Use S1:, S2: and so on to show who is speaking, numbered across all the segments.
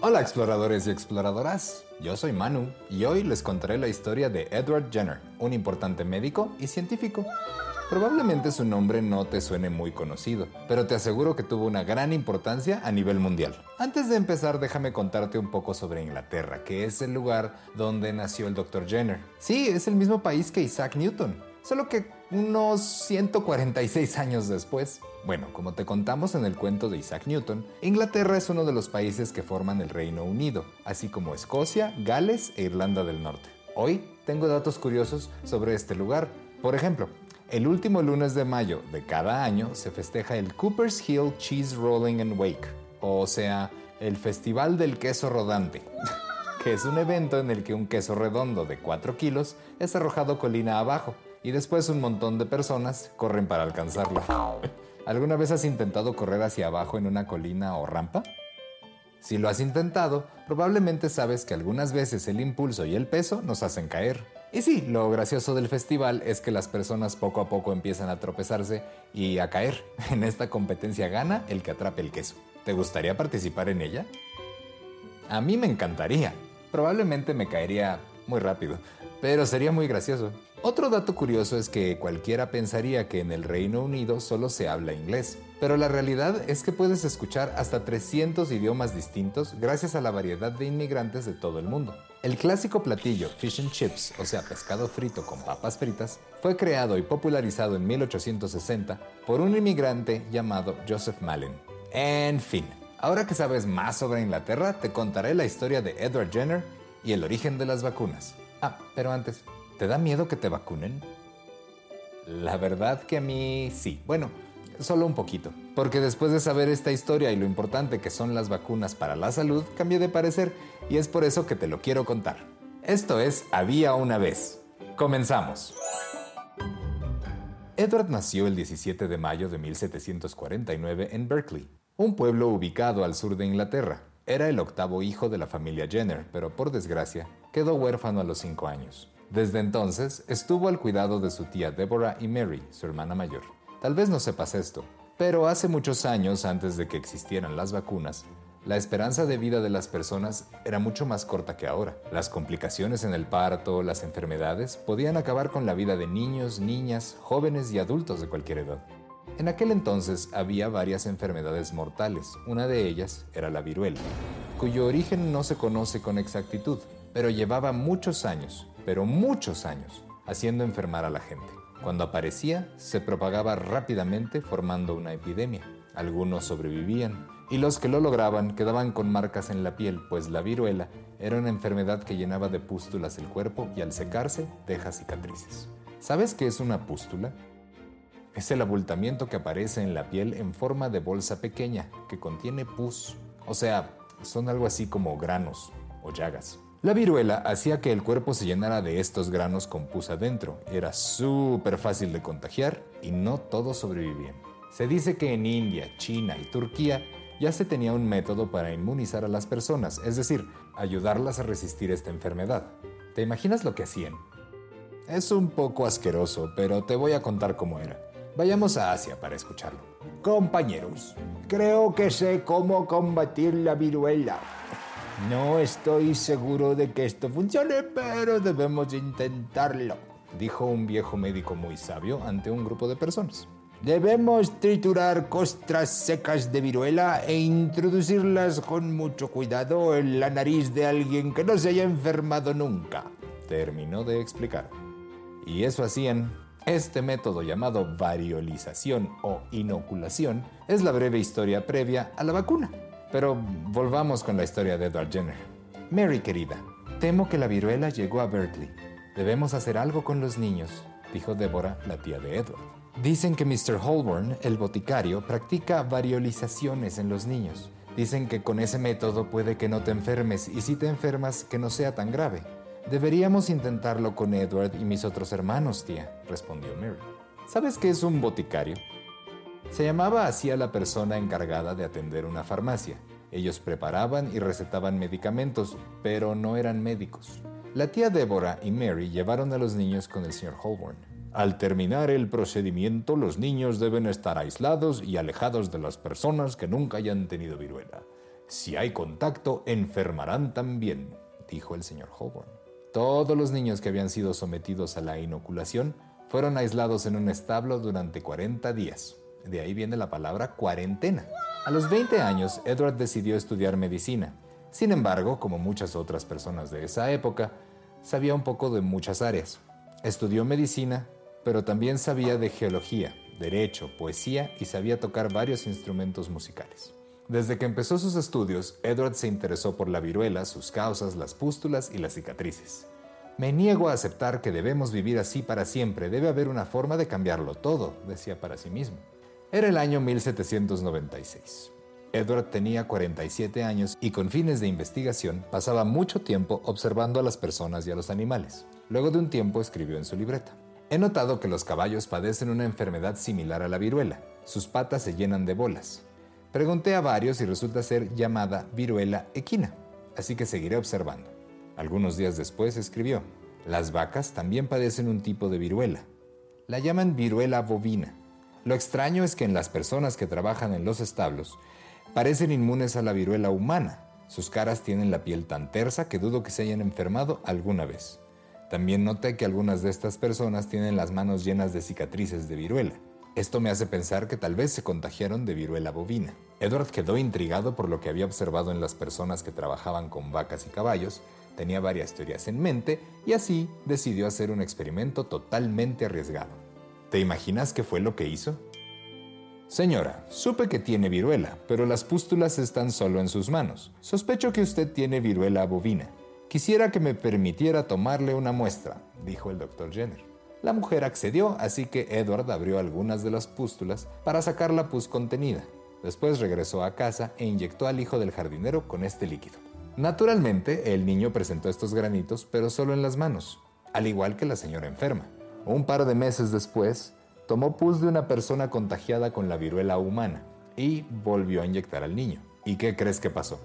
S1: Hola exploradores y exploradoras, yo soy Manu y hoy les contaré la historia de Edward Jenner, un importante médico y científico. Probablemente su nombre no te suene muy conocido, pero te aseguro que tuvo una gran importancia a nivel mundial. Antes de empezar, déjame contarte un poco sobre Inglaterra, que es el lugar donde nació el Dr. Jenner. Sí, es el mismo país que Isaac Newton, solo que unos 146 años después. Bueno, como te contamos en el cuento de Isaac Newton, Inglaterra es uno de los países que forman el Reino Unido, así como Escocia, Gales e Irlanda del Norte. Hoy tengo datos curiosos sobre este lugar. Por ejemplo, el último lunes de mayo de cada año se festeja el Cooper's Hill Cheese Rolling and Wake, o sea, el Festival del Queso Rodante, que es un evento en el que un queso redondo de 4 kilos es arrojado colina abajo y después un montón de personas corren para alcanzarlo. ¿Alguna vez has intentado correr hacia abajo en una colina o rampa? Si lo has intentado, probablemente sabes que algunas veces el impulso y el peso nos hacen caer. Y sí, lo gracioso del festival es que las personas poco a poco empiezan a tropezarse y a caer. En esta competencia gana el que atrape el queso. ¿Te gustaría participar en ella? A mí me encantaría. Probablemente me caería muy rápido, pero sería muy gracioso. Otro dato curioso es que cualquiera pensaría que en el Reino Unido solo se habla inglés, pero la realidad es que puedes escuchar hasta 300 idiomas distintos gracias a la variedad de inmigrantes de todo el mundo. El clásico platillo fish and chips, o sea, pescado frito con papas fritas, fue creado y popularizado en 1860 por un inmigrante llamado Joseph Malen. En fin, ahora que sabes más sobre Inglaterra, te contaré la historia de Edward Jenner y el origen de las vacunas. Ah, pero antes, ¿te da miedo que te vacunen? La verdad que a mí sí. Bueno, solo un poquito. Porque después de saber esta historia y lo importante que son las vacunas para la salud, cambié de parecer y es por eso que te lo quiero contar. Esto es Había una vez. Comenzamos. Edward nació el 17 de mayo de 1749 en Berkeley, un pueblo ubicado al sur de Inglaterra. Era el octavo hijo de la familia Jenner, pero por desgracia quedó huérfano a los cinco años. Desde entonces estuvo al cuidado de su tía Deborah y Mary, su hermana mayor. Tal vez no sepas esto, pero hace muchos años antes de que existieran las vacunas, la esperanza de vida de las personas era mucho más corta que ahora. Las complicaciones en el parto, las enfermedades, podían acabar con la vida de niños, niñas, jóvenes y adultos de cualquier edad. En aquel entonces había varias enfermedades mortales, una de ellas era la viruela, cuyo origen no se conoce con exactitud, pero llevaba muchos años, pero muchos años, haciendo enfermar a la gente. Cuando aparecía, se propagaba rápidamente formando una epidemia. Algunos sobrevivían, y los que lo lograban quedaban con marcas en la piel, pues la viruela era una enfermedad que llenaba de pústulas el cuerpo y al secarse deja cicatrices. ¿Sabes qué es una pústula? Es el abultamiento que aparece en la piel en forma de bolsa pequeña que contiene pus, o sea, son algo así como granos o llagas. La viruela hacía que el cuerpo se llenara de estos granos con pus adentro. Era súper fácil de contagiar y no todos sobrevivían. Se dice que en India, China y Turquía ya se tenía un método para inmunizar a las personas, es decir, ayudarlas a resistir esta enfermedad. ¿Te imaginas lo que hacían? Es un poco asqueroso, pero te voy a contar cómo era. Vayamos a Asia para escucharlo. Compañeros, creo que sé cómo combatir la viruela. No estoy seguro de que esto funcione, pero debemos intentarlo, dijo un viejo médico muy sabio ante un grupo de personas.
S2: Debemos triturar costras secas de viruela e introducirlas con mucho cuidado en la nariz de alguien que no se haya enfermado nunca.
S1: Terminó de explicar. Y eso hacían. Este método llamado variolización o inoculación es la breve historia previa a la vacuna. Pero volvamos con la historia de Edward Jenner. Mary querida, temo que la viruela llegó a Berkeley. Debemos hacer algo con los niños, dijo Deborah, la tía de Edward. Dicen que Mr. Holborn, el boticario, practica variolizaciones en los niños. Dicen que con ese método puede que no te enfermes y si te enfermas que no sea tan grave. Deberíamos intentarlo con Edward y mis otros hermanos, tía, respondió Mary. ¿Sabes qué es un boticario? Se llamaba así a la persona encargada de atender una farmacia. Ellos preparaban y recetaban medicamentos, pero no eran médicos. La tía Débora y Mary llevaron a los niños con el señor Holborn. Al terminar el procedimiento, los niños deben estar aislados y alejados de las personas que nunca hayan tenido viruela. Si hay contacto, enfermarán también, dijo el señor Holborn. Todos los niños que habían sido sometidos a la inoculación fueron aislados en un establo durante 40 días. De ahí viene la palabra cuarentena. A los 20 años, Edward decidió estudiar medicina. Sin embargo, como muchas otras personas de esa época, sabía un poco de muchas áreas. Estudió medicina, pero también sabía de geología, derecho, poesía y sabía tocar varios instrumentos musicales. Desde que empezó sus estudios, Edward se interesó por la viruela, sus causas, las pústulas y las cicatrices. Me niego a aceptar que debemos vivir así para siempre, debe haber una forma de cambiarlo todo, decía para sí mismo. Era el año 1796. Edward tenía 47 años y con fines de investigación pasaba mucho tiempo observando a las personas y a los animales. Luego de un tiempo escribió en su libreta. He notado que los caballos padecen una enfermedad similar a la viruela. Sus patas se llenan de bolas. Pregunté a varios y resulta ser llamada viruela equina, así que seguiré observando. Algunos días después escribió, las vacas también padecen un tipo de viruela. La llaman viruela bovina. Lo extraño es que en las personas que trabajan en los establos parecen inmunes a la viruela humana. Sus caras tienen la piel tan tersa que dudo que se hayan enfermado alguna vez. También noté que algunas de estas personas tienen las manos llenas de cicatrices de viruela. Esto me hace pensar que tal vez se contagiaron de viruela bovina. Edward quedó intrigado por lo que había observado en las personas que trabajaban con vacas y caballos, tenía varias teorías en mente y así decidió hacer un experimento totalmente arriesgado. ¿Te imaginas qué fue lo que hizo? Señora, supe que tiene viruela, pero las pústulas están solo en sus manos. Sospecho que usted tiene viruela bovina. Quisiera que me permitiera tomarle una muestra, dijo el doctor Jenner. La mujer accedió, así que Edward abrió algunas de las pústulas para sacar la pus contenida. Después regresó a casa e inyectó al hijo del jardinero con este líquido. Naturalmente, el niño presentó estos granitos, pero solo en las manos, al igual que la señora enferma. Un par de meses después, tomó pus de una persona contagiada con la viruela humana y volvió a inyectar al niño. ¿Y qué crees que pasó?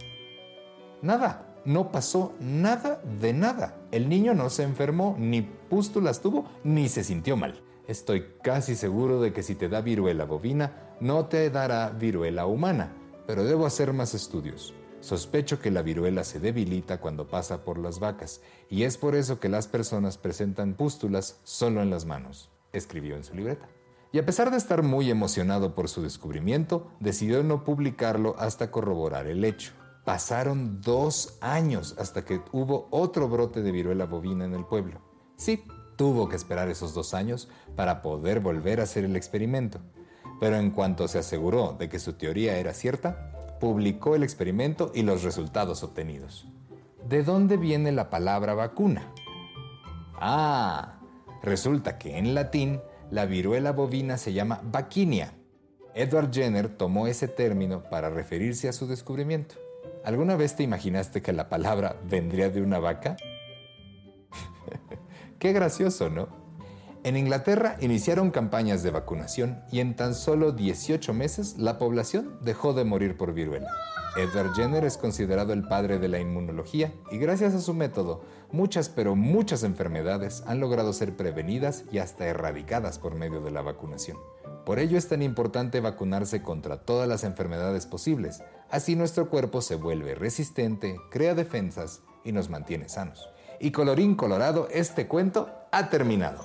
S1: Nada, no pasó nada de nada. El niño no se enfermó, ni pústulas tuvo, ni se sintió mal. Estoy casi seguro de que si te da viruela bovina, no te dará viruela humana, pero debo hacer más estudios. Sospecho que la viruela se debilita cuando pasa por las vacas, y es por eso que las personas presentan pústulas solo en las manos, escribió en su libreta. Y a pesar de estar muy emocionado por su descubrimiento, decidió no publicarlo hasta corroborar el hecho. Pasaron dos años hasta que hubo otro brote de viruela bovina en el pueblo. Sí, tuvo que esperar esos dos años para poder volver a hacer el experimento. Pero en cuanto se aseguró de que su teoría era cierta, publicó el experimento y los resultados obtenidos. ¿De dónde viene la palabra vacuna? Ah, resulta que en latín la viruela bovina se llama vaquinia. Edward Jenner tomó ese término para referirse a su descubrimiento. ¿Alguna vez te imaginaste que la palabra vendría de una vaca? Qué gracioso, ¿no? En Inglaterra iniciaron campañas de vacunación y en tan solo 18 meses la población dejó de morir por viruela. Edward Jenner es considerado el padre de la inmunología y gracias a su método, muchas pero muchas enfermedades han logrado ser prevenidas y hasta erradicadas por medio de la vacunación. Por ello es tan importante vacunarse contra todas las enfermedades posibles, así nuestro cuerpo se vuelve resistente, crea defensas y nos mantiene sanos. Y colorín colorado, este cuento ha terminado.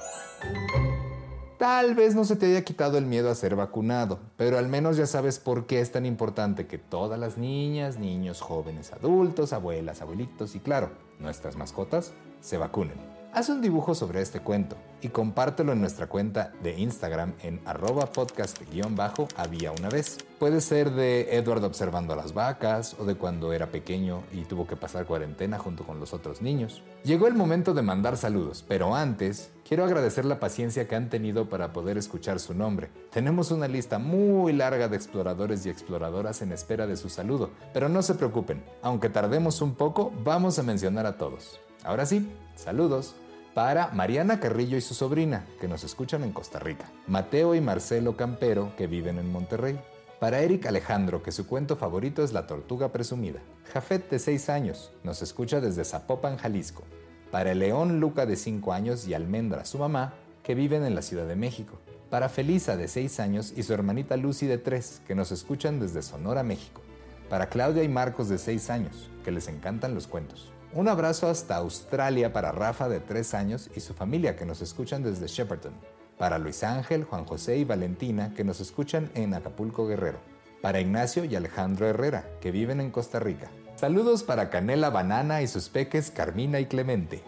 S1: Tal vez no se te haya quitado el miedo a ser vacunado, pero al menos ya sabes por qué es tan importante que todas las niñas, niños, jóvenes, adultos, abuelas, abuelitos y claro, nuestras mascotas se vacunen. Haz un dibujo sobre este cuento y compártelo en nuestra cuenta de Instagram en arroba podcast-había una vez. Puede ser de Edward observando a las vacas o de cuando era pequeño y tuvo que pasar cuarentena junto con los otros niños. Llegó el momento de mandar saludos, pero antes quiero agradecer la paciencia que han tenido para poder escuchar su nombre. Tenemos una lista muy larga de exploradores y exploradoras en espera de su saludo, pero no se preocupen, aunque tardemos un poco, vamos a mencionar a todos. Ahora sí, saludos para Mariana Carrillo y su sobrina, que nos escuchan en Costa Rica, Mateo y Marcelo Campero, que viven en Monterrey, para Eric Alejandro, que su cuento favorito es La Tortuga Presumida, Jafet, de 6 años, nos escucha desde Zapopan, Jalisco, para León Luca, de 5 años, y Almendra, su mamá, que viven en la Ciudad de México, para Felisa, de 6 años, y su hermanita Lucy, de 3, que nos escuchan desde Sonora, México, para Claudia y Marcos, de 6 años, que les encantan los cuentos, un abrazo hasta Australia para Rafa de 3 años y su familia que nos escuchan desde Shepperton. Para Luis Ángel, Juan José y Valentina que nos escuchan en Acapulco Guerrero. Para Ignacio y Alejandro Herrera que viven en Costa Rica. Saludos para Canela Banana y sus peques Carmina y Clemente.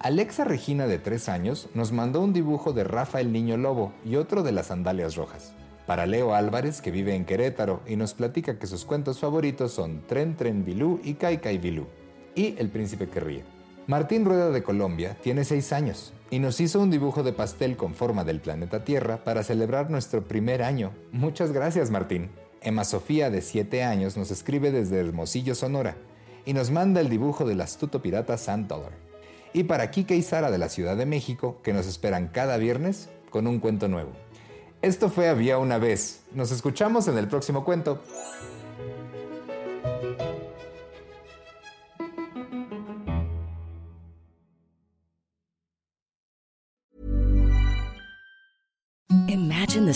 S1: Alexa Regina de 3 años nos mandó un dibujo de Rafa el Niño Lobo y otro de las sandalias rojas. Para Leo Álvarez, que vive en Querétaro y nos platica que sus cuentos favoritos son Tren Tren Bilú y Kai Kai Bilú y El Príncipe que ríe. Martín Rueda de Colombia tiene 6 años y nos hizo un dibujo de pastel con forma del planeta Tierra para celebrar nuestro primer año. Muchas gracias Martín. Emma Sofía de 7 años nos escribe desde Hermosillo, Sonora y nos manda el dibujo del astuto pirata Sand Dollar. Y para Kike y Sara de la Ciudad de México, que nos esperan cada viernes con un cuento nuevo. Esto fue Había una vez. Nos escuchamos en el próximo cuento.